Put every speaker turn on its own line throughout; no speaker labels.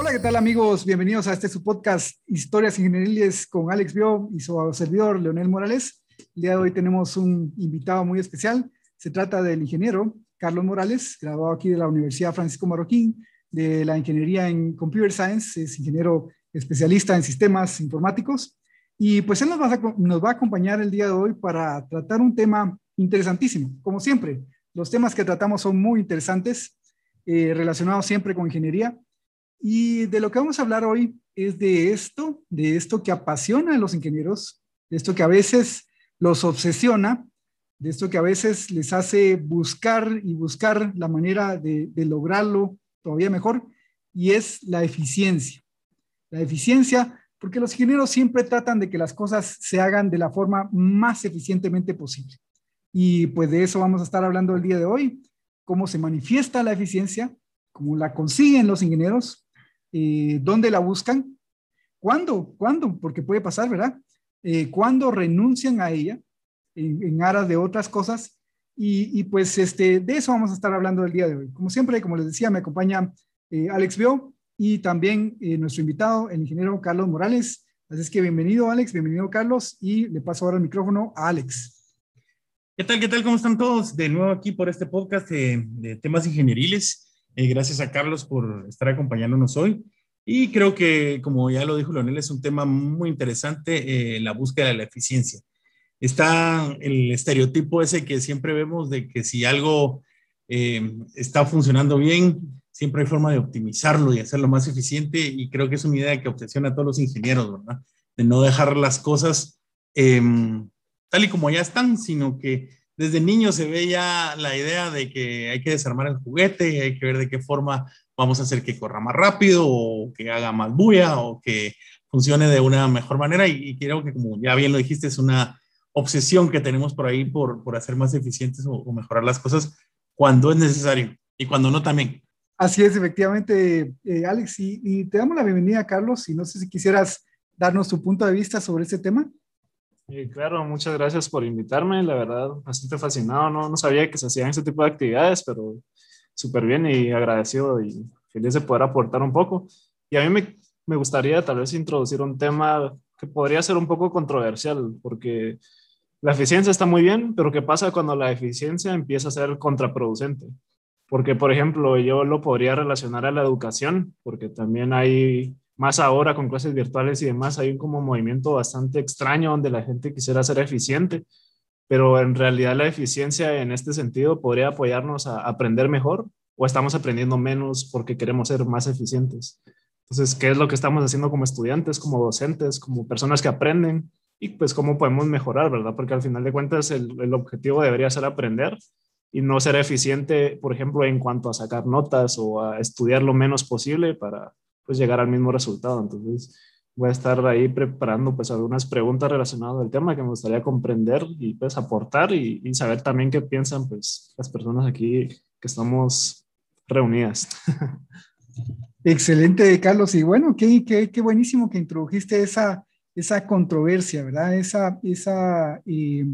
Hola, ¿qué tal amigos? Bienvenidos a este su podcast Historias Ingenieriles con Alex Bio y su servidor Leonel Morales. El día de hoy tenemos un invitado muy especial. Se trata del ingeniero Carlos Morales, graduado aquí de la Universidad Francisco Marroquín, de la Ingeniería en Computer Science, es ingeniero especialista en sistemas informáticos. Y pues él nos va, a, nos va a acompañar el día de hoy para tratar un tema interesantísimo. Como siempre, los temas que tratamos son muy interesantes, eh, relacionados siempre con ingeniería. Y de lo que vamos a hablar hoy es de esto, de esto que apasiona a los ingenieros, de esto que a veces los obsesiona, de esto que a veces les hace buscar y buscar la manera de, lograrlo todavía mejor, y es la eficiencia. La eficiencia, porque los ingenieros siempre tratan de que las cosas se hagan de la forma más eficientemente posible. Y pues de eso vamos a estar hablando el día de hoy, cómo se manifiesta la eficiencia, cómo la consiguen los ingenieros, eh, dónde la buscan, cuándo, cuándo, porque puede pasar, ¿verdad? Eh, cuándo renuncian a ella en, aras de otras cosas. Y, pues este, de eso vamos a estar hablando el día de hoy. Como siempre, como les decía, me acompaña eh, Alex Bio y también nuestro invitado, el ingeniero Carlos Morales. Así es que bienvenido, Alex, bienvenido, Carlos, y le paso ahora el micrófono a Alex.
¿Qué tal? ¿Qué tal? ¿Cómo están todos? De nuevo aquí por este podcast de temas ingenieriles. Eh, gracias a Carlos por estar acompañándonos hoy. Y creo que, como ya lo dijo Leonel, es un tema muy interesante, eh, la búsqueda de la eficiencia. Está el estereotipo ese que siempre vemos de que si algo eh, está funcionando bien, siempre hay forma de optimizarlo y hacerlo más eficiente. Y creo que es una idea que obsesiona a todos los ingenieros, ¿verdad? De no dejar las cosas em, tal y como ya están, sino que desde niño se ve ya la idea de que hay que desarmar el juguete, y hay que ver de qué forma vamos a hacer que corra más rápido o que haga más bulla o que funcione de una mejor manera. Y, creo que, como ya bien lo dijiste, es una obsesión que tenemos por ahí por, por hacer más eficientes o, mejorar las cosas cuando es necesario y cuando no también.
Así es, efectivamente, eh, Alex. Y, y, te damos la bienvenida, Carlos. Y no sé si quisieras darnos tu punto de vista sobre este tema.
Eh, claro, muchas gracias por invitarme, la verdad, bastante fascinado, no, no sabía que se hacían este tipo de actividades, pero súper bien y agradecido y feliz de poder aportar un poco. Y a mí me, me gustaría tal vez introducir un tema que podría ser un poco controversial, porque la eficiencia está muy bien, pero ¿qué pasa cuando la eficiencia empieza a ser contraproducente? Porque, por ejemplo, yo lo podría relacionar a la educación, porque también hay más ahora con clases virtuales y demás, hay un como movimiento bastante extraño donde la gente quisiera ser eficiente, pero en realidad la eficiencia en este sentido podría apoyarnos a aprender mejor o estamos aprendiendo menos porque queremos ser más eficientes. Entonces, ¿qué es lo que estamos haciendo como estudiantes, como docentes, como personas que aprenden? Y pues cómo podemos mejorar, ¿verdad? Porque al final de cuentas el, el objetivo debería ser aprender y no ser eficiente, por ejemplo, en cuanto a sacar notas o a estudiar lo menos posible para pues llegar al mismo resultado. Entonces voy a estar ahí preparando pues algunas preguntas relacionadas al tema que me gustaría comprender y pues aportar y, saber también qué piensan pues las personas aquí que estamos reunidas.
Excelente, Carlos. Y bueno, qué, qué, qué buenísimo que introdujiste esa, esa controversia, ¿verdad? Esa, esa, eh,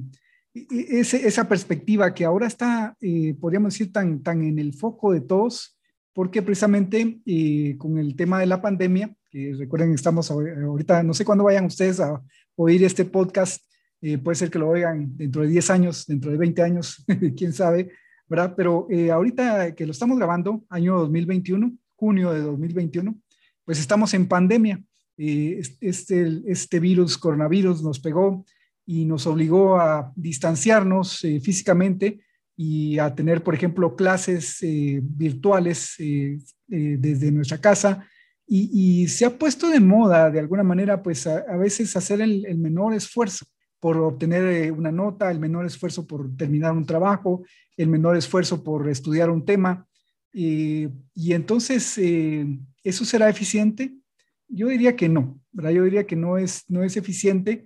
esa perspectiva que ahora está, eh, podríamos decir, tan, tan en el foco de todos, porque precisamente eh, con el tema de la pandemia, que recuerden estamos ahorita, no sé cuándo vayan ustedes a oír este podcast, eh, puede ser que lo oigan dentro de 10 años, dentro de 20 años, quién sabe, ¿verdad? Pero eh, ahorita que lo estamos grabando, año 2021, junio de 2021, pues estamos en pandemia. este, este virus, coronavirus, nos pegó y nos obligó a distanciarnos físicamente y a tener, por ejemplo, clases eh, virtuales eh, eh, desde nuestra casa. Y, se ha puesto de moda, de alguna manera, pues a, veces hacer el, menor esfuerzo por obtener una nota, el menor esfuerzo por terminar un trabajo, el menor esfuerzo por estudiar un tema. y entonces, ¿eso será eficiente? Yo diría que no, ¿verdad? Yo diría que no es, no es eficiente,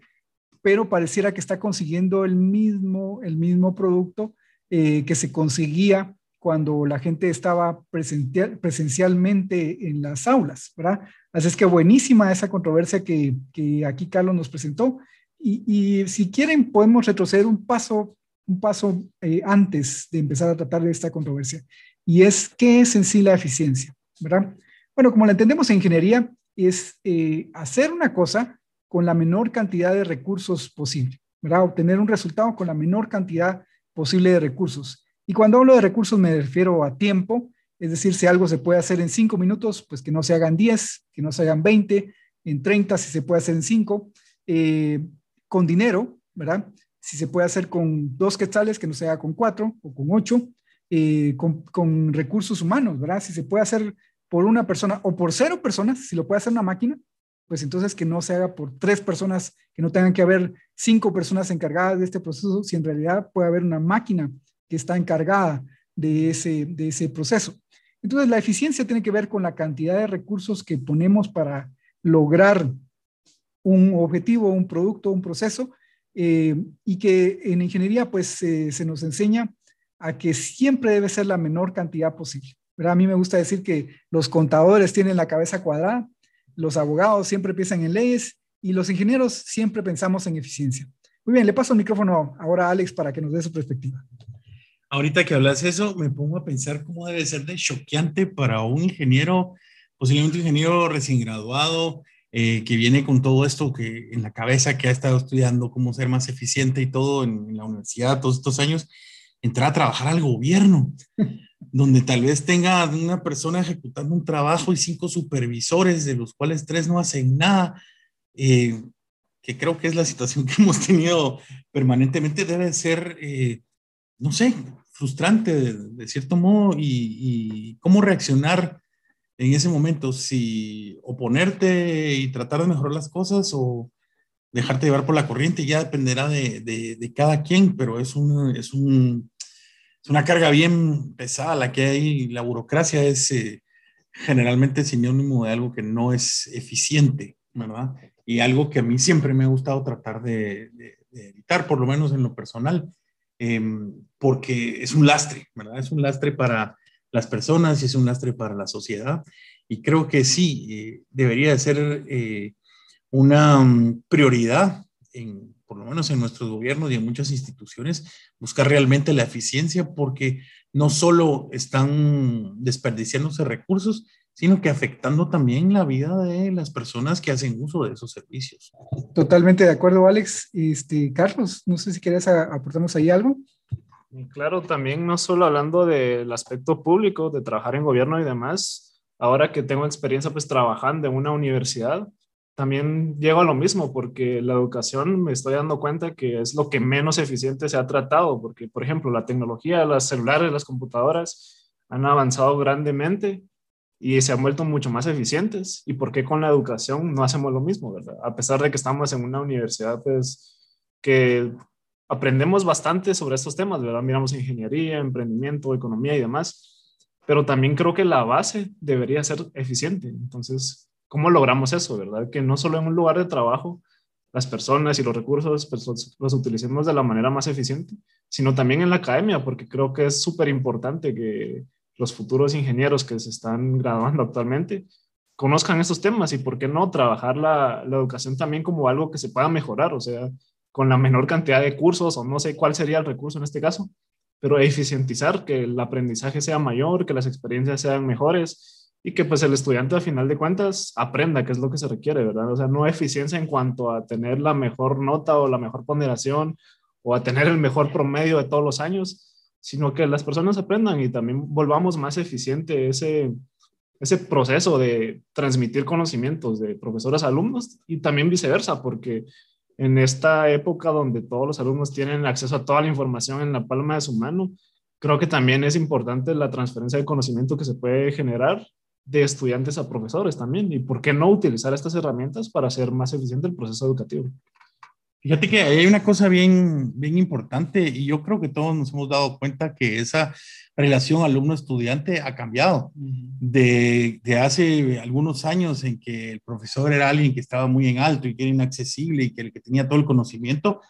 pero pareciera que está consiguiendo el mismo, el mismo producto eh, que se conseguía cuando la gente estaba presencialmente en las aulas, ¿verdad? Así es que buenísima esa controversia que, aquí Carlos nos presentó. Y, si quieren, podemos retroceder un paso, un paso eh, antes de empezar a tratar de esta controversia. Y es, ¿qué es en sí la eficiencia? ¿Verdad? Bueno, como la entendemos en ingeniería, es eh, hacer una cosa con la menor cantidad de recursos posible, ¿verdad? Obtener un resultado con la menor cantidad posible de recursos. Y cuando hablo de recursos me refiero a tiempo, es decir, si algo se puede hacer en cinco minutos, pues que no se hagan 10, que no se hagan 20, en 30 si se puede hacer en cinco, eh, con dinero, ¿verdad? Si se puede hacer con dos quetzales, que no se haga con cuatro o con ocho, eh, con, con, recursos humanos, ¿verdad? Si se puede hacer por una persona o por cero personas, si lo puede hacer una máquina, pues entonces que no se haga por tres personas, que no tengan que haber cinco personas encargadas de este proceso, si en realidad puede haber una máquina que está encargada de ese, de ese proceso. Entonces, la eficiencia tiene que ver con la cantidad de recursos que ponemos para lograr un objetivo, un producto, un proceso, eh, y que en ingeniería pues eh, se nos enseña a que siempre debe ser la menor cantidad posible. A mí me gusta decir que los contadores tienen la cabeza cuadrada, los abogados siempre piensan en leyes y los ingenieros siempre pensamos en eficiencia. Muy bien, le paso el micrófono ahora a Alex para que nos dé su perspectiva.
Ahorita que hablas eso, me pongo a pensar cómo debe ser de choqueante para un ingeniero, posiblemente un ingeniero recién graduado, eh, que viene con todo esto que en la cabeza, que ha estado estudiando cómo ser más eficiente y todo en, en la universidad todos estos años, entrar a trabajar al gobierno donde tal vez tenga una persona ejecutando un trabajo y cinco supervisores, de los cuales tres no hacen nada, eh, que creo que es la situación que hemos tenido permanentemente, debe ser, eh, no sé, frustrante de, cierto modo y, cómo reaccionar en ese momento, si oponerte y tratar de mejorar las cosas o dejarte llevar por la corriente, ya dependerá de, de cada quien, pero es un, es un es una carga bien pesada la que hay. La burocracia es eh, generalmente sinónimo de algo que no es eficiente, ¿verdad? Y algo que a mí siempre me ha gustado tratar de, evitar, por lo menos en lo personal, em, porque es un lastre, ¿verdad? Es un lastre para las personas y es un lastre para la sociedad. Y creo que sí, eh, debería ser eh, una mm, prioridad en por lo menos en nuestros gobiernos y en muchas instituciones, buscar realmente la eficiencia porque no solo están desperdiciándose recursos, sino que afectando también la vida de las personas que hacen uso de esos servicios.
Totalmente de acuerdo, Alex. Este, Carlos, no sé si quieres aportarnos ahí algo.
Claro, también no solo hablando del aspecto público, de trabajar en gobierno y demás, ahora que tengo experiencia pues trabajando en una universidad, también llego a lo mismo, porque la educación me estoy dando cuenta que es lo que menos eficiente se ha tratado, porque, por ejemplo, la tecnología, las celulares, las computadoras han avanzado grandemente y se han vuelto mucho más eficientes. ¿Y por qué con la educación no hacemos lo mismo, verdad? A pesar de que estamos en una universidad, pues, que aprendemos bastante sobre estos temas, ¿verdad? Miramos ingeniería, emprendimiento, economía y demás, pero también creo que la base debería ser eficiente. Entonces, ¿Cómo logramos eso, verdad? Que no solo en un lugar de trabajo las personas y los recursos pues, los, utilicemos de la manera más eficiente, sino también en la academia, porque creo que es súper importante que los futuros ingenieros que se están graduando actualmente conozcan estos temas y por qué no trabajar la, la, educación también como algo que se pueda mejorar, o sea, con la menor cantidad de cursos o no sé cuál sería el recurso en este caso, pero eficientizar, que el aprendizaje sea mayor, que las experiencias sean mejores y que pues el estudiante a final de cuentas aprenda qué es lo que se requiere, ¿verdad? O sea, no eficiencia en cuanto a tener la mejor nota o la mejor ponderación o a tener el mejor promedio de todos los años, sino que las personas aprendan y también volvamos más eficiente ese, ese proceso de transmitir conocimientos de profesores a alumnos y también viceversa, porque en esta época donde todos los alumnos tienen acceso a toda la información en la palma de su mano, creo que también es importante la transferencia de conocimiento que se puede generar de estudiantes a profesores también. ¿Y por qué no utilizar estas herramientas para hacer más eficiente el proceso educativo?
Fíjate que hay una cosa bien, bien importante y yo creo que todos nos hemos dado cuenta que esa relación alumno-estudiante ha cambiado de, de, hace algunos años en que el profesor era alguien que estaba muy en alto y que era inaccesible y que el que tenía todo el conocimiento,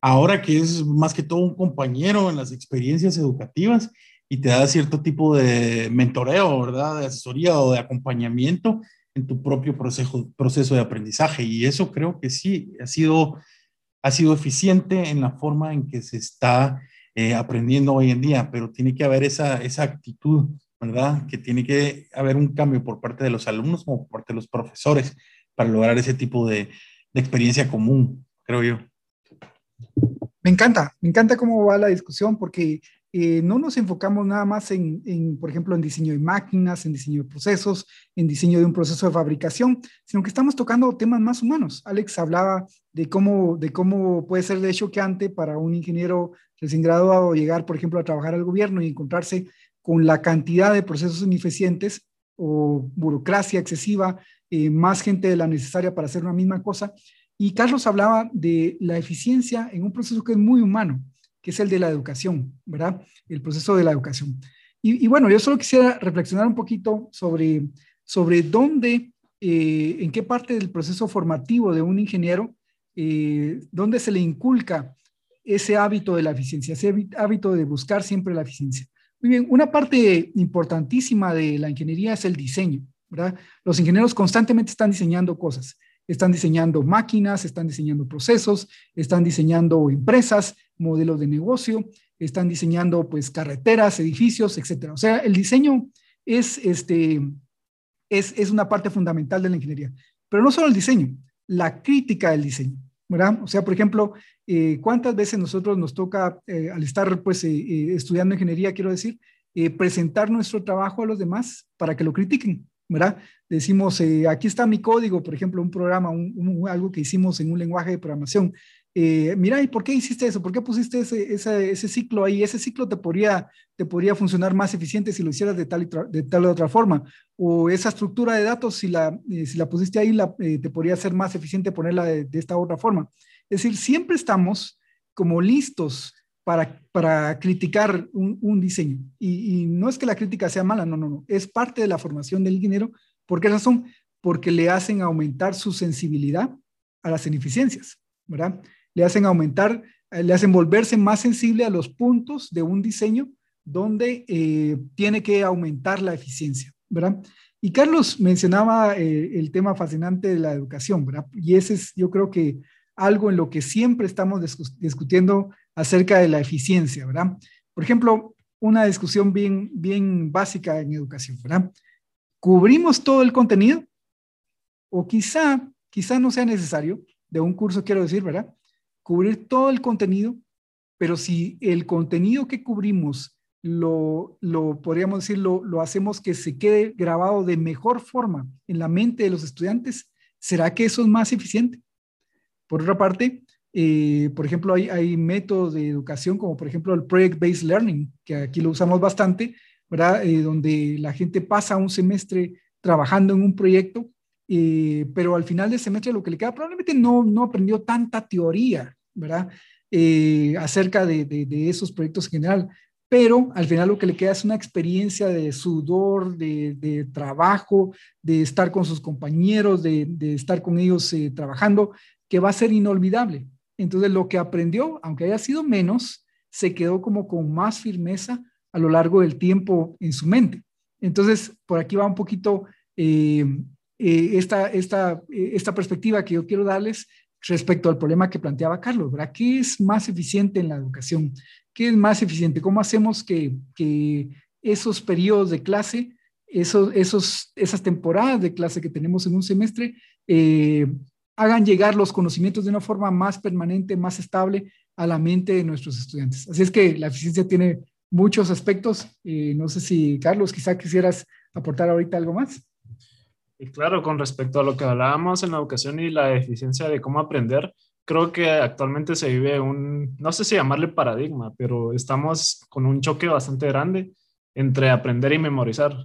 ahora que es más que todo un compañero en las experiencias educativas y te da cierto tipo de mentoreo, ¿verdad? De asesoría o de acompañamiento en tu propio proceso, proceso de aprendizaje. Y eso creo que sí ha sido, ha sido eficiente en la forma en que se está eh, aprendiendo hoy en día, pero tiene que haber esa, esa actitud ¿verdad? Que tiene que haber un cambio por parte de los alumnos como por parte de los profesores para lograr ese tipo de, de experiencia común, creo yo.
Me encanta, me encanta cómo va la discusión porque eh, no nos enfocamos nada más en, por ejemplo, en diseño de máquinas, en diseño de procesos, en diseño de un proceso de fabricación, sino que estamos tocando temas más humanos. Alex hablaba de cómo, de cómo puede ser de choqueante para un ingeniero recién graduado llegar, por ejemplo, a trabajar al gobierno y encontrarse con la cantidad de procesos ineficientes o burocracia excesiva, eh, más gente de la necesaria para hacer una misma cosa. Y Carlos hablaba de la eficiencia en un proceso que es muy humano, que es el de la educación, ¿verdad? El proceso de la educación. Y, bueno, yo solo quisiera reflexionar un poquito sobre, sobre dónde, eh, en qué parte del proceso formativo de un ingeniero, eh, dónde se le inculca ese hábito de la eficiencia, ese hábito de buscar siempre la eficiencia. Muy bien, una parte importantísima de la ingeniería es el diseño, ¿verdad? Los ingenieros constantemente están diseñando cosas están diseñando máquinas, están diseñando procesos, están diseñando empresas, modelos de negocio, están diseñando pues carreteras, edificios, etcétera. O sea, el diseño es, este, es, es una parte fundamental de la ingeniería. Pero no solo el diseño, la crítica del diseño, ¿verdad? O sea, por ejemplo, eh, ¿cuántas veces nosotros nos toca, eh, al estar pues eh, estudiando ingeniería, quiero decir, presentar nuestro trabajo a los demás para que lo critiquen? ¿verdad? Decimos, eh, aquí está mi código, por ejemplo, un programa, un, algo que hicimos en un lenguaje de programación. Eh, mira, ¿y por qué hiciste eso? ¿Por qué pusiste ese, ciclo ahí? Ese ciclo te podría, te podría funcionar más eficiente si lo hicieras de tal, y de tal otra forma. O esa estructura de datos, si la, eh, si la pusiste ahí, la, te podría ser más eficiente ponerla de, de, esta otra forma. Es decir, siempre estamos como listos para, para criticar un, diseño. Y, y, no es que la crítica sea mala, no, no, no. Es parte de la formación del ingeniero. ¿Por qué razón? Porque le hacen aumentar su sensibilidad a las ineficiencias, ¿verdad? Le hacen aumentar, eh, le hacen volverse más sensible a los puntos de un diseño donde eh, tiene que aumentar la eficiencia, ¿verdad? Y Carlos mencionaba eh, el tema fascinante de la educación, ¿verdad? Y ese es, yo creo que algo en lo que siempre estamos discutiendo acerca de la eficiencia, ¿verdad? Por ejemplo, una discusión bien, bien básica en educación, ¿verdad? ¿Cubrimos todo el contenido? O quizá, quizá no sea necesario, de un curso quiero decir, ¿verdad? Cubrir todo el contenido, pero si el contenido que cubrimos lo, lo podríamos decir, lo, lo hacemos que se quede grabado de mejor forma en la mente de los estudiantes, ¿será que eso es más eficiente? Por otra parte, eh, por ejemplo, hay, hay, métodos de educación como por ejemplo el Project-Based Learning, que aquí lo usamos bastante, ¿verdad? Eh, donde la gente pasa un semestre trabajando en un proyecto, eh, pero al final del semestre lo que le queda probablemente no, no aprendió tanta teoría, ¿verdad? acerca de, de, esos proyectos en general, pero al final lo que le queda es una experiencia de sudor, de, trabajo, de estar con sus compañeros, de, estar con ellos trabajando, que va a ser inolvidable. Entonces, lo que aprendió, aunque haya sido menos, se quedó como con más firmeza a lo largo del tiempo en su mente. Entonces, por aquí va un poquito eh, eh, esta, esta, eh, esta perspectiva que yo quiero darles respecto al problema que planteaba Carlos, ¿verdad? ¿Qué es más eficiente en la educación? ¿Qué es más eficiente? ¿Cómo hacemos que, que esos periodos de clase, esos, esos, esas temporadas de clase que tenemos en un semestre, eh, hagan llegar los conocimientos de una forma más permanente, más estable a la mente de nuestros estudiantes. Así es que la eficiencia tiene muchos aspectos. Eh, no sé si, Carlos, quizá quisieras aportar ahorita algo más.
Y claro, con respecto a lo que hablábamos en la educación y la eficiencia de cómo aprender, creo que actualmente se vive un, no sé si llamarle paradigma, pero estamos con un choque bastante grande entre aprender y memorizar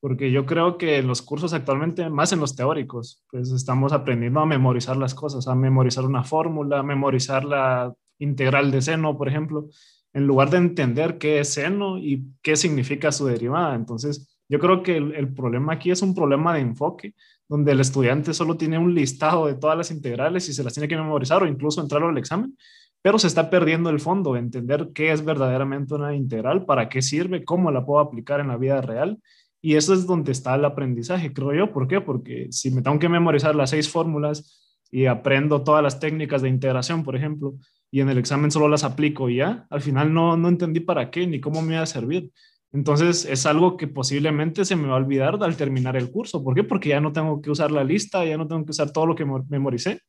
porque yo creo que los cursos actualmente, más en los teóricos, pues estamos aprendiendo a memorizar las cosas, a memorizar una fórmula, a memorizar la integral de seno, por ejemplo, en lugar de entender qué es seno y qué significa su derivada. Entonces, yo creo que el, el problema aquí es un problema de enfoque, donde el estudiante solo tiene un listado de todas las integrales y se las tiene que memorizar o incluso entrar al examen, pero se está perdiendo el fondo, entender qué es verdaderamente una integral, para qué sirve, cómo la puedo aplicar en la vida real y eso es donde está el aprendizaje, creo yo. ¿Por qué? Porque si me tengo que memorizar las seis fórmulas y aprendo todas las técnicas de integración, por ejemplo, y en el examen solo las aplico y ya, al final no, no entendí para qué ni cómo me iba a servir. Entonces es algo que posiblemente se me va a olvidar al terminar el curso. ¿Por qué? Porque ya no tengo que usar la lista, ya no tengo que usar todo lo que memoricé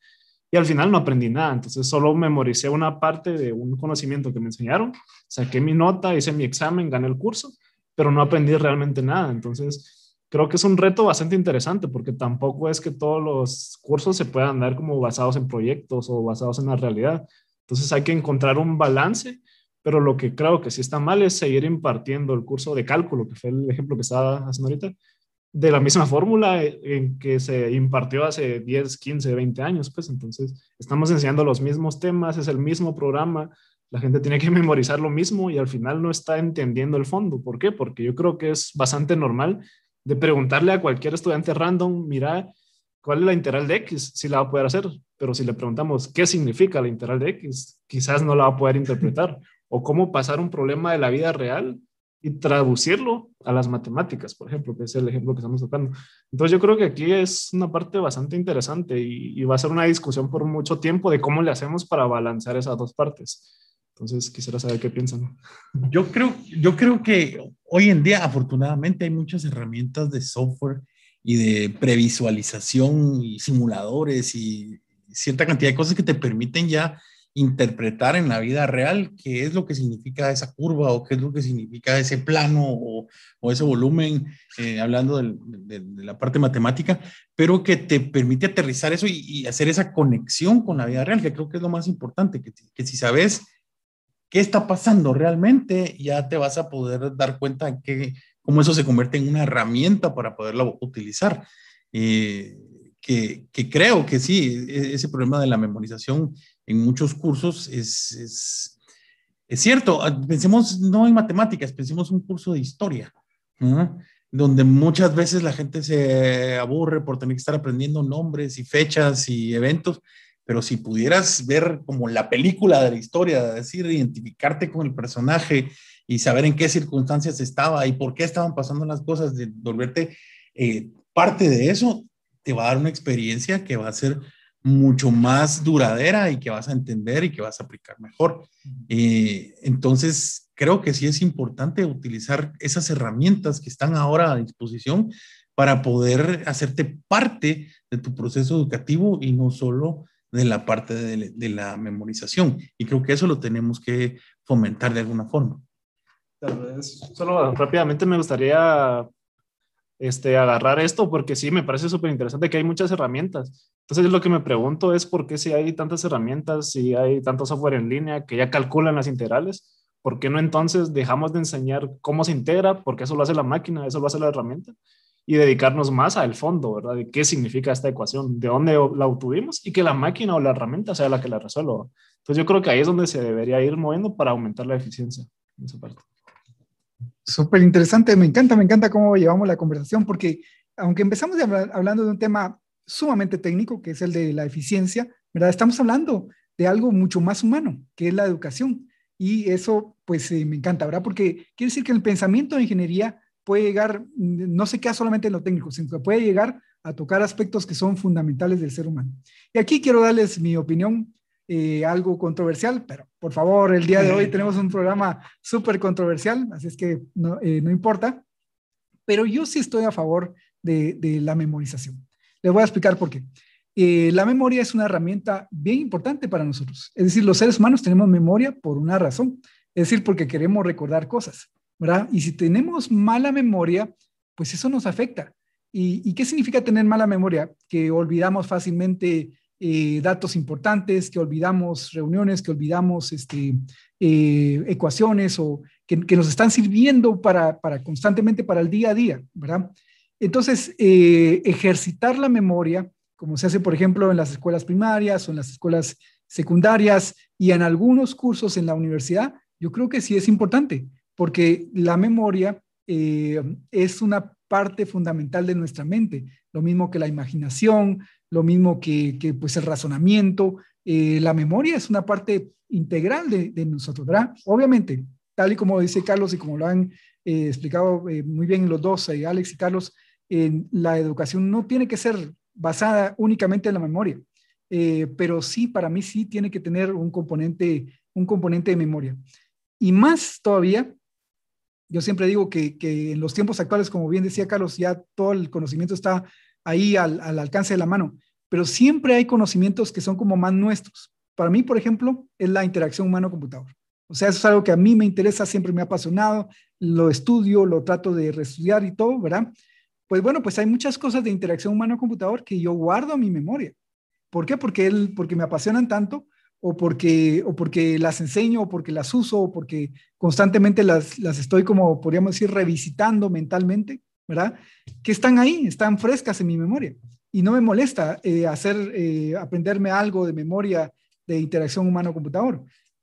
y al final no aprendí nada. Entonces solo memoricé una parte de un conocimiento que me enseñaron, saqué mi nota, hice mi examen, gané el curso, pero no aprendí realmente nada. Entonces creo que es un reto bastante interesante porque tampoco es que todos los cursos se puedan dar como basados en proyectos o basados en la realidad. Entonces hay que encontrar un balance, pero lo que creo que sí está mal es seguir impartiendo el curso de cálculo, que fue el ejemplo que estaba haciendo ahorita, de la misma fórmula en que se impartió hace 10, 15, 20 años, pues entonces estamos enseñando los mismos temas, es el mismo programa, la gente tiene que memorizar lo mismo y al final no está entendiendo el fondo. ¿Por qué? Porque yo creo que es bastante normal de preguntarle a cualquier estudiante random, mira, ¿cuál es la integral de X? Si la va a poder hacer, pero si le preguntamos qué significa la integral de X, quizás no la va a poder interpretar. O cómo pasar un problema de la vida real y traducirlo a las matemáticas, por ejemplo, que es el ejemplo que estamos tocando. Entonces yo creo que aquí es una parte bastante interesante y, va a ser una discusión por mucho tiempo de cómo le hacemos para balancear esas dos partes. Entonces quisiera saber qué piensan.
Yo creo, yo creo que hoy en día afortunadamente hay muchas herramientas de software y de previsualización y simuladores y cierta cantidad de cosas que te permiten ya interpretar en la vida real qué es lo que significa esa curva o qué es lo que significa ese plano o, ese volumen, eh, hablando de, la parte matemática, pero que te permite aterrizar eso y, hacer esa conexión con la vida real, que creo que es lo más importante, que, si sabes qué está pasando realmente, ya te vas a poder dar cuenta de que, cómo eso se convierte en una herramienta para poderla utilizar. Eh, que, que, creo que sí, e, ese problema de la memorización en muchos cursos es, es, es cierto. Ah, pensemos no en matemáticas, pensemos un curso de historia, donde muchas veces la gente se aburre por tener que estar aprendiendo nombres y fechas y eventos, pero si pudieras ver como la película de la historia, decir, identificarte con el personaje y saber en qué circunstancias estaba y por qué estaban pasando las cosas, de volverte eh, parte de eso, te va a dar una experiencia que va a ser mucho más duradera y que vas a entender y que vas a aplicar mejor. Eh, entonces, creo que sí es importante utilizar esas herramientas que están ahora a disposición para poder hacerte parte de tu proceso educativo y no solo de la parte de, de la memorización. Y creo que eso lo tenemos que fomentar de alguna forma.
Solo rápidamente me gustaría este, agarrar esto porque sí, me parece súper interesante que hay muchas herramientas. Entonces lo que me pregunto es por qué si hay tantas herramientas, si hay tanto software en línea que ya calculan las integrales, ¿por qué no entonces dejamos de enseñar cómo se integra? Porque eso lo hace la máquina, eso lo hace la herramienta. Y dedicarnos más al fondo, ¿verdad? De qué significa esta ecuación, de dónde la obtuvimos y que la máquina o la herramienta sea la que la resuelva. Entonces yo creo que ahí es donde se debería ir moviendo para aumentar la eficiencia en esa parte.
Súper interesante, me encanta, me encanta cómo llevamos la conversación, porque aunque empezamos hablando de un tema sumamente técnico, que es el de la eficiencia, ¿verdad? Estamos hablando de algo mucho más humano, que es la educación. Y eso, pues, eh, me encanta, ¿verdad? Porque quiere decir que el pensamiento de ingeniería puede llegar, no se queda solamente en lo técnico, sino que puede llegar a tocar aspectos que son fundamentales del ser humano. Y aquí quiero darles mi opinión eh, algo controversial, pero por favor, el día de hoy tenemos un programa súper controversial, así es que no, eh, no, importa, pero yo sí estoy a favor de, de la memorización. Les voy a explicar por qué. Eh, la memoria es una herramienta bien importante para nosotros. Es decir, los seres humanos tenemos memoria por una razón, es decir, porque queremos recordar cosas, ¿verdad? Y si tenemos mala memoria, pues eso nos afecta. ¿Y, qué significa tener mala memoria? Que olvidamos fácilmente eh, datos importantes, que olvidamos reuniones, que olvidamos este, eh, ecuaciones o que, nos están sirviendo para, para, constantemente para el día a día, ¿verdad? Entonces, eh, ejercitar la memoria, como se hace, por ejemplo, en las escuelas primarias o en las escuelas secundarias y en algunos cursos en la universidad, yo creo que sí es importante, porque la memoria es una parte fundamental de nuestra mente, lo mismo que la imaginación, lo mismo que, pues el razonamiento, eh, la memoria es una parte integral de, nosotros, ¿verdad? Obviamente, tal y como dice Carlos y como lo han eh, explicado eh, muy bien los dos, Alex y Carlos, la educación no tiene que ser basada únicamente en la memoria, pero sí, para mí sí tiene que tener un componente, un componente de memoria. Y más todavía, Yo siempre digo que, que, en los tiempos actuales, como bien decía Carlos, ya todo el conocimiento está ahí al, al, alcance de la mano, pero siempre hay conocimientos que son como más nuestros. Para mí, por ejemplo, es la interacción humano-computador. O sea, eso es algo que a mí me interesa, siempre me ha apasionado, lo estudio, lo trato de reestudiar y todo, ¿verdad? Pues bueno, pues hay muchas cosas de interacción humano-computador que yo guardo en mi memoria. ¿Por qué? Porque, él, porque me apasionan tanto o porque, o porque las enseño o porque las uso o porque constantemente las, las estoy como, podríamos decir, revisitando mentalmente, ¿verdad? Que están ahí, están frescas en mi memoria. Y no me molesta eh, hacer, eh, aprenderme algo de memoria de interacción humano-computador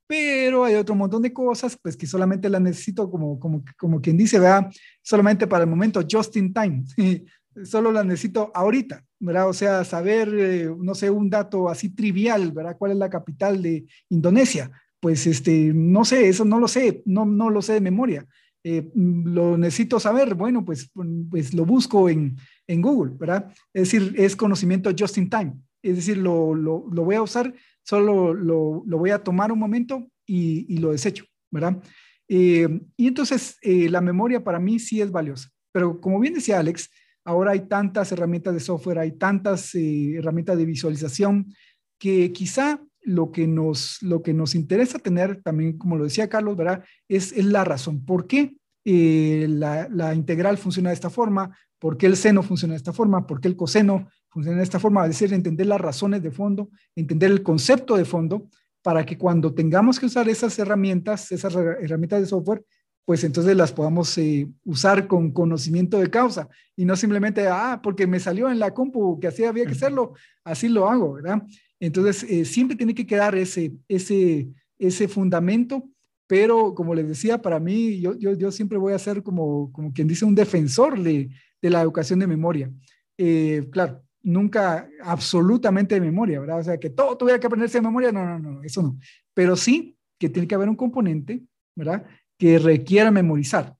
pero hay otro montón de cosas pues que solamente las necesito como, como, como quien dice, vea, solamente para el momento, just in time, solo las necesito ahorita, ¿verdad? O sea, saber, eh, no sé, un dato así trivial, ¿verdad? ¿Cuál es la capital de Indonesia? Pues, este, no sé, eso no lo sé, no, no lo sé de memoria. Eh, lo necesito saber, bueno, pues, pues lo busco en, en Google, ¿verdad? Es decir, es conocimiento just in time. Es decir, lo, lo, voy a usar solo lo, lo voy a tomar un momento y, y lo desecho, ¿verdad? Eh, y entonces eh, la memoria para mí sí es valiosa, pero como bien decía Alex, ahora hay tantas herramientas de software, hay tantas eh, herramientas de visualización que quizá lo que nos, lo que nos interesa tener, también como lo decía Carlos, ¿verdad? Es, es la razón. ¿Por qué la, la, integral funciona de esta forma? ¿Por qué el seno funciona de esta forma? ¿Por qué el coseno funciona de esta forma, es decir, entender las razones de fondo, entender el concepto de fondo, para que cuando tengamos que usar esas herramientas, esas herramientas de software, pues entonces las podamos eh, usar con conocimiento de causa y no simplemente, ah, porque me salió en la compu que así había que hacerlo, así lo hago, ¿verdad? Entonces, eh, siempre tiene que quedar ese, ese, ese fundamento, pero como les decía, para mí, yo, yo, yo siempre voy a ser como, como quien dice un defensor de, de la educación de memoria. Eh, claro, nunca absolutamente de memoria, ¿verdad? O sea, que todo tuviera que aprenderse de memoria, no, no, no, eso no. Pero sí que tiene que haber un componente, ¿verdad? Que requiera memorizar.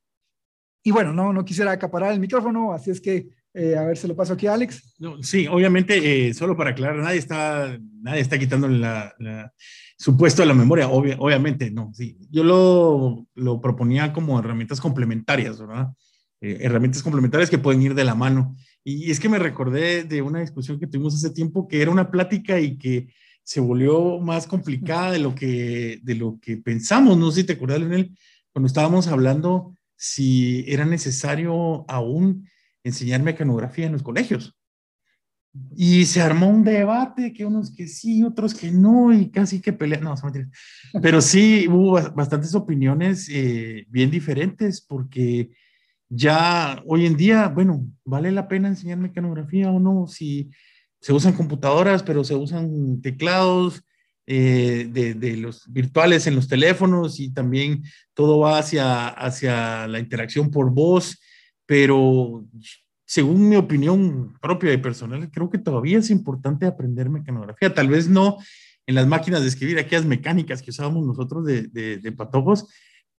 Y bueno, no, no quisiera acaparar el micrófono, así es que eh, a ver, se lo paso aquí a Alex.
sí, obviamente, eh, solo para aclarar, nadie está, nadie está quitando la, la, su a la memoria, obviamente, no, sí. Yo lo, lo proponía como herramientas complementarias, ¿verdad? Eh, herramientas complementarias que pueden ir de la mano. Y es que me recordé de una discusión que tuvimos hace tiempo que era una plática y que se volvió más complicada de lo que, de lo que pensamos. No sé si te acuerdas, Leonel, cuando estábamos hablando si era necesario aún enseñar mecanografía en los colegios. Y se armó un debate, que unos que sí, otros que no, y casi que pelean. No, pero sí hubo bastantes opiniones eh, bien diferentes, porque ya hoy en día, bueno, ¿vale la pena enseñar mecanografía o no? Si se usan computadoras, pero se usan teclados eh, de, los virtuales en los teléfonos y también todo va hacia, hacia la interacción por voz, pero según mi opinión propia y personal, creo que todavía es importante aprender mecanografía. Tal vez no en las máquinas de escribir, aquellas mecánicas que usábamos nosotros de, de, de patojos,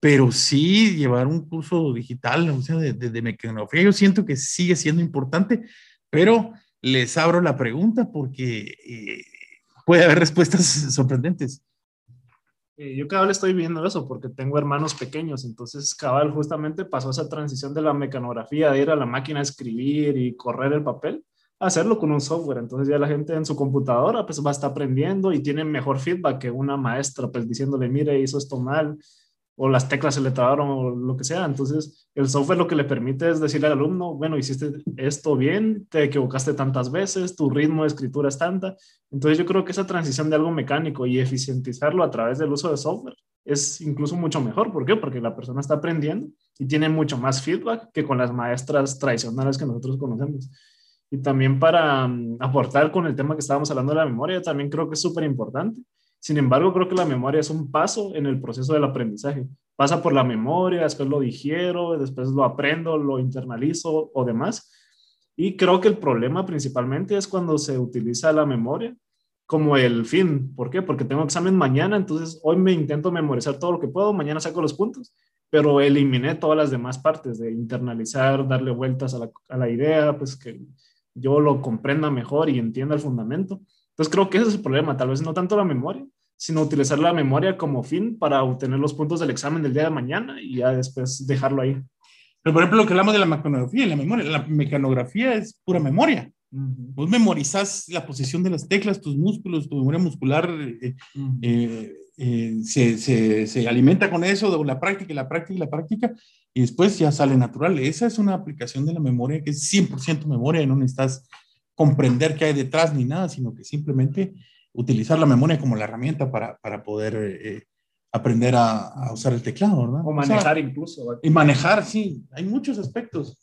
pero sí llevar un curso digital, de, mecanografía, yo siento que sigue siendo importante, pero les abro la pregunta porque eh, puede haber respuestas sorprendentes.
Eh, yo vez estoy viendo eso porque tengo hermanos pequeños, entonces cabal justamente pasó esa transición de la mecanografía, de ir a la máquina a escribir y correr el papel, a hacerlo con un software. Entonces ya la gente en su computadora pues va a estar aprendiendo y tiene mejor feedback que una maestra pues diciéndole, mire, hizo esto mal, o las teclas se le trabaron o lo que sea. Entonces, el software lo que le permite es decirle al alumno, bueno, hiciste esto bien, te equivocaste tantas veces, tu ritmo de escritura es tanta. Entonces, yo creo que esa transición de algo mecánico y eficientizarlo a través del uso de software es incluso mucho mejor. ¿Por qué? Porque la persona está aprendiendo y tiene mucho más feedback que con las maestras tradicionales que nosotros conocemos. Y también para um, aportar con el tema que estábamos hablando de la memoria, también creo que es súper importante sin embargo, creo que la memoria es un paso en el proceso del aprendizaje. Pasa por la memoria, después lo digiero, después lo aprendo, lo internalizo o demás. Y creo que el problema principalmente es cuando se utiliza la memoria como el fin. ¿Por qué? Porque tengo examen mañana, entonces hoy me intento memorizar todo lo que puedo, mañana saco los puntos, pero eliminé todas las demás partes de internalizar, darle vueltas a la, a la idea, pues que yo lo comprenda mejor y entienda el fundamento. Entonces creo que ese es el problema, tal vez no tanto la memoria, sino utilizar la memoria como fin para obtener los puntos del examen del día de mañana y ya después dejarlo ahí.
Pero, por ejemplo, lo que hablamos de la mecanografía, la memoria, la mecanografía es pura memoria. Vos memorizás la posición de las teclas, tus músculos, tu memoria muscular eh, eh, eh, se, se, se, alimenta con eso, de la práctica, la práctica, y la práctica, y después ya sale natural. Esa es una aplicación de la memoria que es 100% memoria y no necesitas comprender qué hay detrás ni nada, sino que simplemente utilizar la memoria como la herramienta para, para poder aprender a, a, usar el teclado, ¿verdad?
O manejar incluso.
Y manejar, sí, hay muchos aspectos.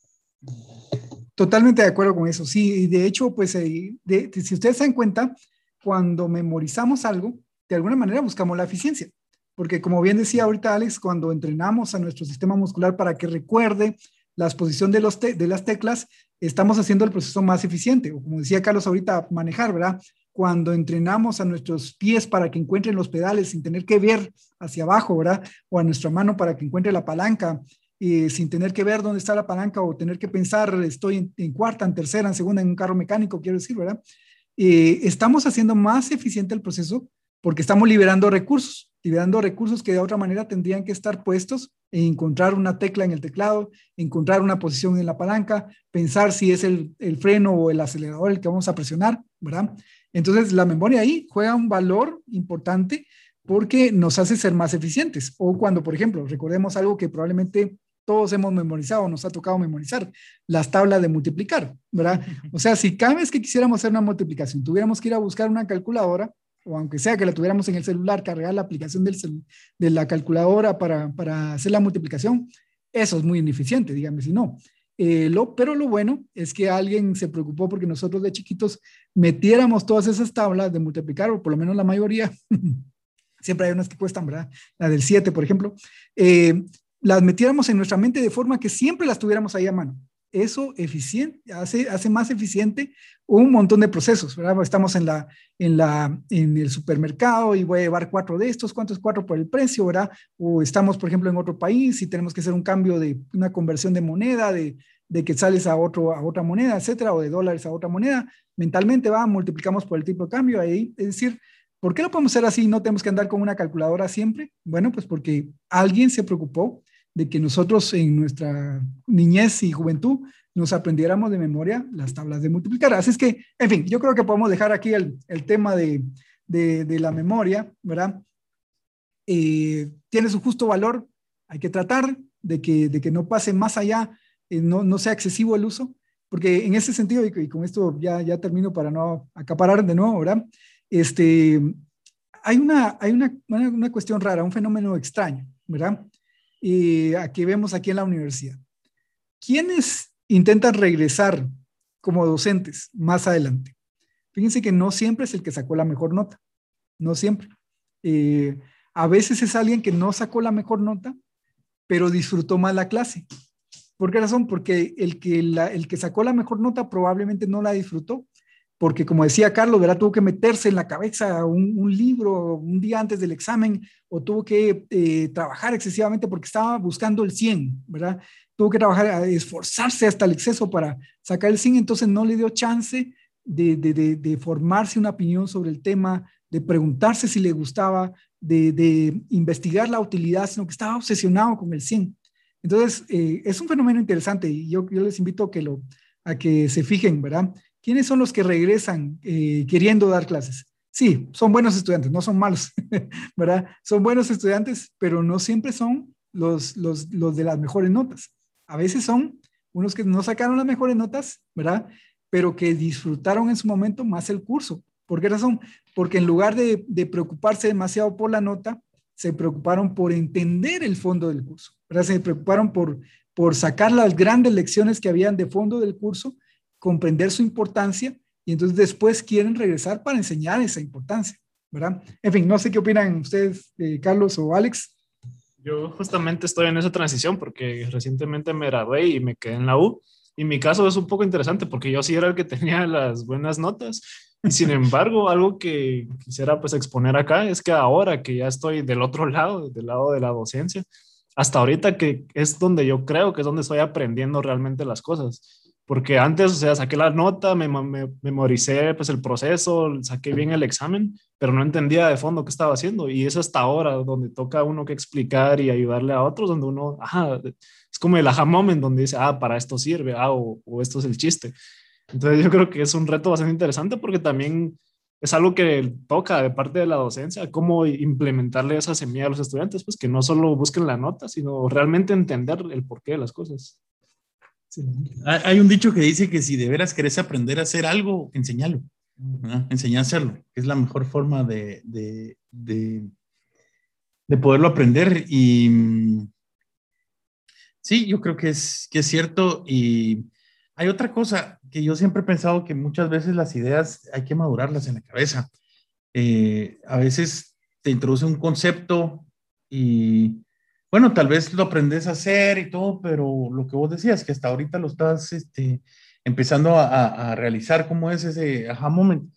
Totalmente de acuerdo con eso, sí, y de hecho, pues eh, si ustedes se dan cuenta, cuando memorizamos algo, de alguna manera buscamos la eficiencia, porque como bien decía ahorita Alex, cuando entrenamos a nuestro sistema muscular para que recuerde la exposición de, los de las teclas, estamos haciendo el proceso más eficiente, o como decía Carlos ahorita, manejar, ¿verdad? Cuando entrenamos a nuestros pies para que encuentren los pedales sin tener que ver hacia abajo, ¿verdad? O a nuestra mano para que encuentre la palanca, y sin tener que ver dónde está la palanca o tener que pensar, estoy en, cuarta, en tercera, en segunda, en un carro mecánico, quiero decir, ¿verdad? Eh, estamos haciendo más eficiente el proceso porque estamos liberando recursos, liberando recursos que de otra manera tendrían que estar puestos en encontrar una tecla en el teclado, encontrar una posición en la palanca, pensar si es el, el freno o el acelerador el que vamos a presionar, ¿verdad? Entonces, la memoria ahí juega un valor importante porque nos hace ser más eficientes. O cuando, por ejemplo, recordemos algo que probablemente todos hemos memorizado, nos ha tocado memorizar, las tablas de multiplicar, ¿verdad? O sea, si cada vez que quisiéramos hacer una multiplicación, tuviéramos que ir a buscar una calculadora, o aunque sea que la tuviéramos en el celular, cargar la aplicación de la calculadora para, para, hacer la multiplicación, eso es muy ineficiente, dígame si no. Eh, lo, pero lo bueno es que alguien se preocupó porque nosotros de chiquitos metiéramos todas esas tablas de multiplicar, o por lo menos la mayoría, siempre hay unas que cuestan, ¿verdad? La del 7, por ejemplo, eh, las metiéramos en nuestra mente de forma que siempre las tuviéramos ahí a mano. Eso eficiente, hace, hace más eficiente un montón de procesos, ¿verdad? Estamos en, la, en, la, en el supermercado y voy a llevar cuatro de estos, ¿cuántos cuatro por el precio, verdad? O estamos, por ejemplo, en otro país y tenemos que hacer un cambio de una conversión de moneda, de, de que sales a, otro, a otra moneda, etcétera, o de dólares a otra moneda. Mentalmente va, multiplicamos por el tipo de cambio ahí, es decir, ¿Por qué lo podemos hacer así? No tenemos que andar con una calculadora siempre. Bueno, pues porque alguien se preocupó de que nosotros en nuestra niñez y juventud nos aprendiéramos de memoria las tablas de multiplicar. Así es que, en fin, yo creo que podemos dejar aquí el, el tema de, de, la memoria, ¿verdad? Eh, tiene su justo valor, hay que tratar de que, de que no pase más allá, eh, no, no sea excesivo el uso, porque en ese sentido, y, y, con esto ya, ya termino para no acaparar de nuevo, ¿verdad? Este, hay una, hay una, una, una cuestión rara, un fenómeno extraño, ¿verdad? Y aquí vemos aquí en la universidad. ¿Quiénes intentan regresar como docentes más adelante? Fíjense que no siempre es el que sacó la mejor nota, no siempre. Eh, a veces es alguien que no sacó la mejor nota, pero disfrutó más la clase. ¿Por qué razón? Porque el que, el que sacó la mejor nota probablemente no la disfrutó porque como decía Carlos, ¿verdad? Tuvo que meterse en la cabeza un, libro un día antes del examen o tuvo que eh, trabajar excesivamente porque estaba buscando el 100, ¿verdad? Tuvo que trabajar, esforzarse hasta el exceso para sacar el 100, entonces no le dio chance de, formarse una opinión sobre el tema, de preguntarse si le gustaba, de, investigar la utilidad, sino que estaba obsesionado con el 100. Entonces, eh, es un fenómeno interesante y yo, les invito a que, a que se fijen, ¿verdad? ¿Quiénes son los que regresan eh, queriendo dar clases? Sí, son buenos estudiantes, no son malos, ¿verdad? Son buenos estudiantes, pero no siempre son los, los, los de las mejores notas. A veces son unos que no sacaron las mejores notas, ¿verdad? Pero que disfrutaron en su momento más el curso. ¿Por qué razón? Porque en lugar de, de preocuparse demasiado por la nota, se preocuparon por entender el fondo del curso, ¿verdad? Se preocuparon por, por sacar las grandes lecciones que habían de fondo del curso comprender su importancia y entonces después quieren regresar para enseñar esa importancia, ¿verdad? En fin, no sé qué opinan ustedes, eh, Carlos o Alex.
Yo justamente estoy en esa transición porque recientemente me gradué y me quedé en la U. Y mi caso es un poco interesante porque yo sí era el que tenía las buenas notas. Y sin embargo, algo que quisiera pues exponer acá es que ahora que ya estoy del otro lado, del lado de la docencia, hasta ahorita que es donde yo creo que es donde estoy aprendiendo realmente las cosas porque antes, o sea, saqué la nota, me, me, memoricé pues el proceso, saqué bien el examen, pero no entendía de fondo qué estaba haciendo. Y es hasta ahora donde toca uno que explicar y ayudarle a otros, donde uno, ajá, es como el aha moment, donde dice, ah, para esto sirve, ah, o, o esto es el chiste. Entonces yo creo que es un reto bastante interesante porque también es algo que toca de parte de la docencia, cómo implementarle esa semilla a los estudiantes, pues que no solo busquen la nota, sino realmente entender el porqué de las cosas.
Hay un dicho que dice que si de veras querés aprender a hacer algo, enseñalo. Enseñar a hacerlo, que es la mejor forma de, de, de, poderlo aprender. Y mm, sí, yo creo que es, que es cierto. Y hay otra cosa que yo siempre he pensado que muchas veces las ideas hay que madurarlas en la cabeza. Eh, a veces te introduce un concepto y bueno, tal vez lo aprendes a hacer y todo, pero lo que vos decías, que hasta ahorita lo estás este, empezando a, realizar, ¿cómo es ese aha moment?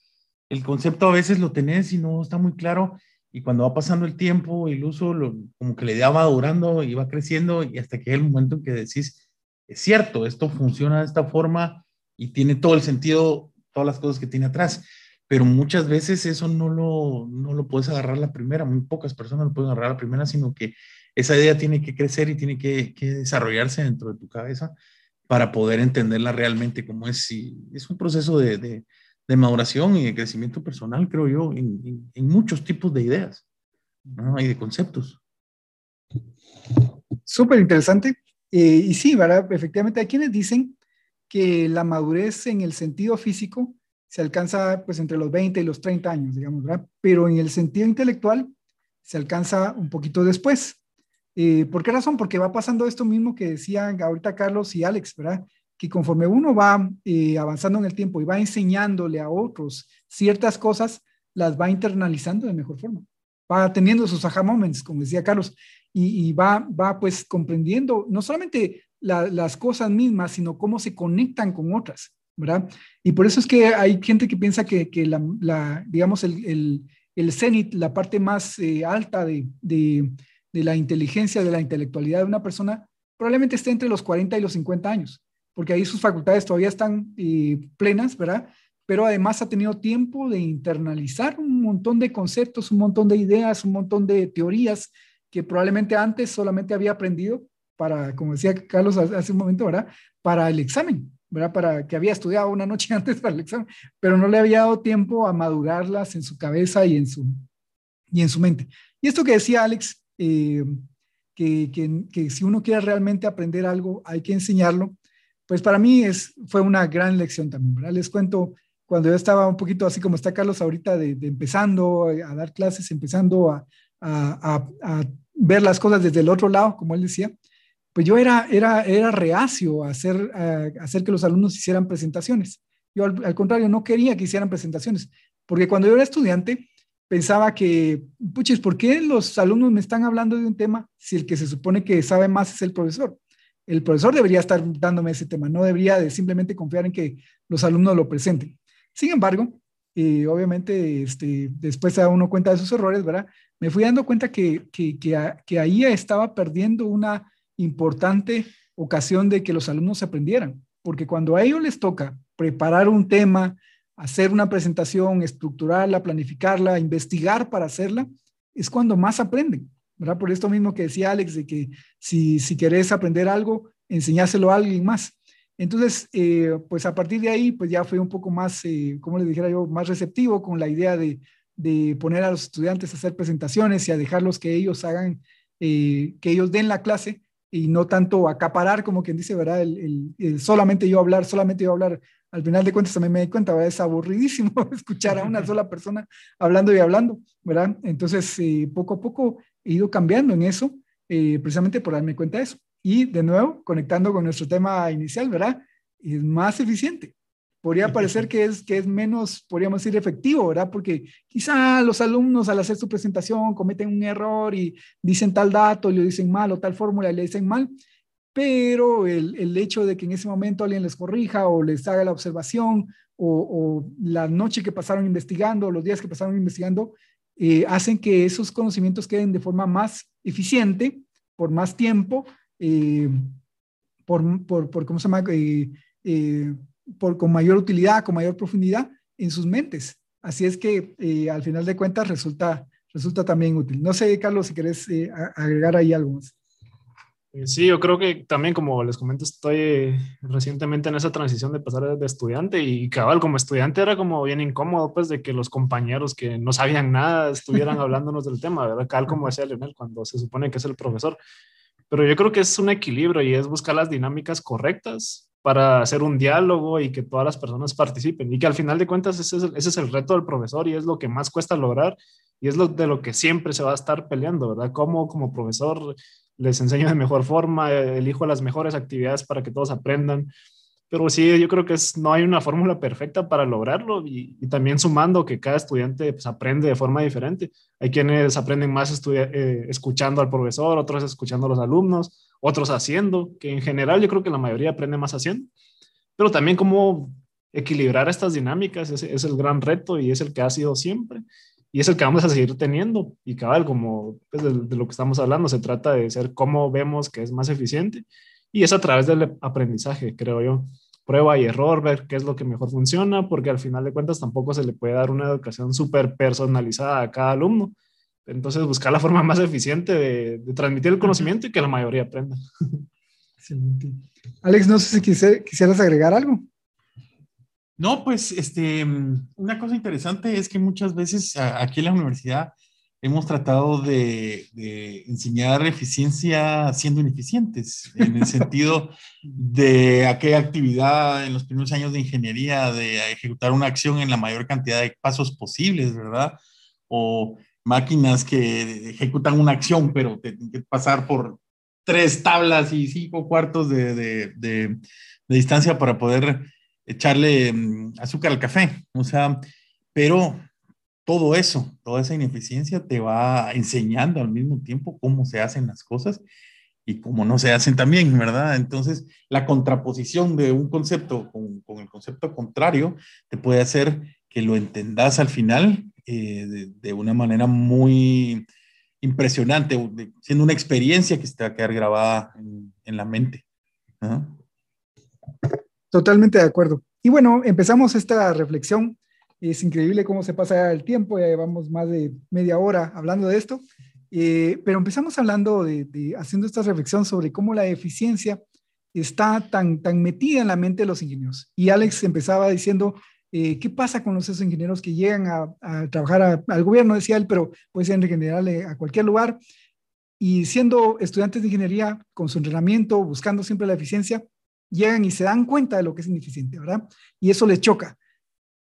El concepto a veces lo tenés y no está muy claro, y cuando va pasando el tiempo, el uso, lo, como que le va madurando y va creciendo, y hasta que hay el momento en que decís, es cierto, esto funciona de esta forma y tiene todo el sentido, todas las cosas que tiene atrás pero muchas veces eso no lo, no lo puedes agarrar la primera, muy pocas personas lo pueden agarrar la primera, sino que esa idea tiene que crecer y tiene que, desarrollarse dentro de tu cabeza para poder entenderla realmente como es. es un proceso de, maduración y de crecimiento personal, creo yo, en, muchos tipos de ideas y de conceptos.
Súper interesante. Eh, y sí, ¿verdad? efectivamente hay quienes dicen que la madurez en el sentido físico se alcanza pues entre los 20 y los 30 años, digamos, ¿verdad? Pero en el sentido intelectual se alcanza un poquito después. Eh, ¿Por qué razón? Porque va pasando esto mismo que decían ahorita Carlos y Alex, ¿verdad? Que conforme uno va eh, avanzando en el tiempo y va enseñándole a otros ciertas cosas, las va internalizando de mejor forma. Va teniendo sus aha moments, como decía Carlos, y, va, va pues comprendiendo no solamente las cosas mismas, sino cómo se conectan con otras, ¿verdad? Y por eso es que hay gente que piensa que, que la, digamos, el, el, cenit, la parte más eh, alta de de la inteligencia, de la intelectualidad de una persona, probablemente esté entre los 40 y los 50 años, porque ahí sus facultades todavía están eh, plenas, ¿verdad? Pero además ha tenido tiempo de internalizar un montón de conceptos, un montón de ideas, un montón de teorías que probablemente antes solamente había aprendido para, como decía Carlos hace un momento, ¿verdad? Para el examen, ¿verdad? Para que había estudiado una noche antes para el examen, pero no le había dado tiempo a madurarlas en su cabeza y en su, y en su mente. Y esto que decía Alex, eh, que, que, si uno quiere realmente aprender algo, hay que enseñarlo, pues para mí es, fue una gran lección también, ¿verdad? Les cuento, cuando yo estaba un poquito así como está Carlos ahorita, de, empezando a dar clases, empezando a, a, a, ver las cosas desde el otro lado, como él decía, pues yo era, era, era reacio a hacer, a hacer que los alumnos hicieran presentaciones. Yo al, al, contrario, no quería que hicieran presentaciones, porque cuando yo era estudiante, pensaba que, puches, ¿por qué los alumnos me están hablando de un tema si el que se supone que sabe más es el profesor? El profesor debería estar dándome ese tema, no debería de simplemente confiar en que los alumnos lo presenten. Sin embargo, eh, obviamente, este, después se da uno cuenta de sus errores, ¿verdad? Me fui dando cuenta que, que, que ahí estaba perdiendo una importante ocasión de que los alumnos aprendieran, porque cuando a ellos les toca preparar un tema, hacer una presentación, estructurarla, planificarla, investigar para hacerla, es cuando más aprenden, ¿verdad? Por esto mismo que decía Alex, de que si, si querés aprender algo, enseñáselo a alguien más. Entonces, eh, pues a partir de ahí, pues ya fue un poco más, eh, como les dijera yo, más receptivo con la idea de, de, poner a los estudiantes a hacer presentaciones y a dejarlos que ellos hagan, eh, que ellos den la clase y no tanto acaparar, como quien dice, ¿verdad? el, solamente yo hablar, solamente yo hablar al final de cuentas también me di cuenta, es aburridísimo escuchar a una sola persona hablando y hablando, ¿verdad? Entonces, eh, poco a poco he ido cambiando en eso, eh, precisamente por darme cuenta de eso. Y de nuevo, conectando con nuestro tema inicial, ¿verdad? Es más eficiente. Podría parecer que es, que es menos, podríamos decir, efectivo, ¿verdad? Porque quizá los alumnos al hacer su presentación cometen un error y dicen tal dato, y lo dicen mal, o tal fórmula y le dicen mal, pero el, el, hecho de que en ese momento alguien les corrija o les haga la observación o, la noche que pasaron investigando o los días que pasaron investigando, eh, hacen que esos conocimientos queden de forma más eficiente, por más tiempo, eh, por, por, por, ¿cómo se llama? Eh, eh, por, con mayor utilidad, con mayor profundidad en sus mentes. Así es que al final de cuentas resulta, resulta también útil. No sé, Carlos, si querés agregar ahí algo más.
Eh, sí, yo creo que también, como les comento, estoy recientemente en esa transición de pasar de estudiante y cabal, como estudiante era como bien incómodo, pues, de que los compañeros que no sabían nada estuvieran hablándonos del tema, ¿verdad? Cabal, como decía Leonel, cuando se supone que es el profesor. Pero yo creo que es un equilibrio y es buscar las dinámicas correctas para hacer un diálogo y que todas las personas participen. Y que al final de cuentas ese es, el, ese es el reto del profesor y es lo que más cuesta lograr y es lo de lo que siempre se va a estar peleando, ¿verdad? Cómo como profesor les enseño de mejor forma, elijo las mejores actividades para que todos aprendan. Pero sí, yo creo que es, no hay una fórmula perfecta para lograrlo y, también sumando que cada estudiante pues, aprende de forma diferente. Hay quienes aprenden más eh, escuchando al profesor, otros escuchando a los alumnos, otros haciendo, que en general yo creo que la mayoría aprende más haciendo, pero también cómo equilibrar estas dinámicas es el gran reto y es el que ha sido siempre y es el que vamos a seguir teniendo. Y cabal, como pues, de, de, lo que estamos hablando, se trata de ser cómo vemos que es más eficiente y es a través del aprendizaje, creo yo. Prueba y error, ver qué es lo que mejor funciona, porque al final de cuentas tampoco se le puede dar una educación súper personalizada a cada alumno, entonces, buscar la forma más eficiente de, de transmitir el conocimiento y que la mayoría aprenda.
Excelente. Alex, no sé si quisieras agregar algo.
No, pues este, una cosa interesante es que muchas veces aquí en la universidad hemos tratado de, de, enseñar eficiencia siendo ineficientes, en el sentido de aquella actividad en los primeros años de ingeniería, de ejecutar una acción en la mayor cantidad de pasos posibles, ¿verdad? O máquinas que ejecutan una acción, pero tienen que pasar por tres tablas y cinco cuartos de, de distancia para poder echarle mm, azúcar al café. O sea, pero todo eso, toda esa ineficiencia te va enseñando al mismo tiempo cómo se hacen las cosas y cómo no se hacen también, ¿verdad? Entonces, la contraposición de un concepto con, el concepto contrario te puede hacer que lo entendas al final eh, de, una manera muy impresionante, de, siendo una experiencia que se te va a quedar grabada en, la mente.
Totalmente de acuerdo. Y bueno, empezamos esta reflexión. Es increíble cómo se pasa el tiempo, ya llevamos más de media hora hablando de esto, eh, pero empezamos hablando de, haciendo esta reflexión sobre cómo la eficiencia está tan, tan metida en la mente de los ingenieros. Y Alex empezaba diciendo eh, ¿Qué pasa con los esos ingenieros que llegan a, trabajar al gobierno, decía él, pero puede ser en general eh, a cualquier lugar? Y siendo estudiantes de ingeniería, con su entrenamiento, buscando siempre la eficiencia, llegan y se dan cuenta de lo que es ineficiente, ¿verdad? Y eso les choca.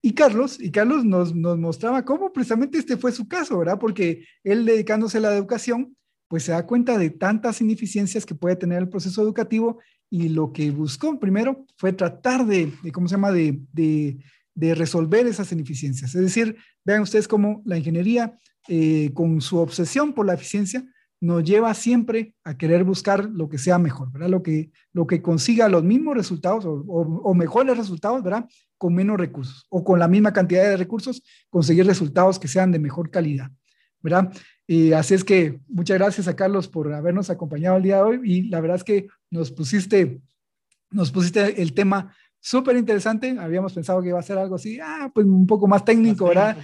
Y Carlos, y Carlos nos, nos mostraba cómo precisamente este fue su caso, ¿verdad? Porque él dedicándose a la educación, pues se da cuenta de tantas ineficiencias que puede tener el proceso educativo y lo que buscó primero fue tratar de, ¿cómo se llama?, de, de de resolver esas ineficiencias. Es decir, vean ustedes cómo la ingeniería, eh, con su obsesión por la eficiencia, nos lleva siempre a querer buscar lo que sea mejor, ¿verdad? Lo que, lo que consiga los mismos resultados o, o, o, mejores resultados, ¿verdad? Con menos recursos o con la misma cantidad de recursos, conseguir resultados que sean de mejor calidad, ¿verdad? Y así es que muchas gracias a Carlos por habernos acompañado el día de hoy y la verdad es que nos pusiste, nos pusiste el tema súper interesante. Habíamos pensado que iba a ser algo así, ah, pues un poco más técnico, ¿verdad?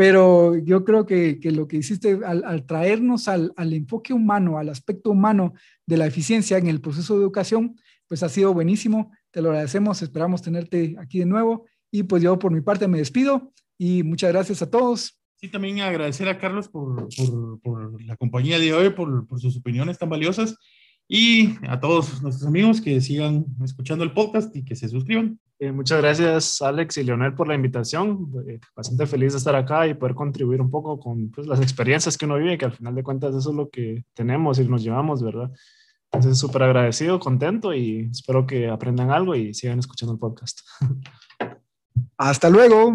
Pero yo creo que, que, lo que hiciste al, al traernos al, al, enfoque humano, al aspecto humano de la eficiencia en el proceso de educación, pues ha sido buenísimo. Te lo agradecemos, esperamos tenerte aquí de nuevo. Y pues yo por mi parte me despido y muchas gracias a todos.
Sí, también agradecer a Carlos por, por, por la compañía de hoy, por, por sus opiniones tan valiosas y a todos nuestros amigos que sigan escuchando el podcast y que se suscriban.
Eh, muchas gracias Alex y Leonel por la invitación. Eh, bastante feliz de estar acá y poder contribuir un poco con pues, las experiencias que uno vive, que al final de cuentas eso es lo que tenemos y nos llevamos, ¿verdad? Entonces súper agradecido, contento y espero que aprendan algo y sigan escuchando el podcast.
Hasta luego.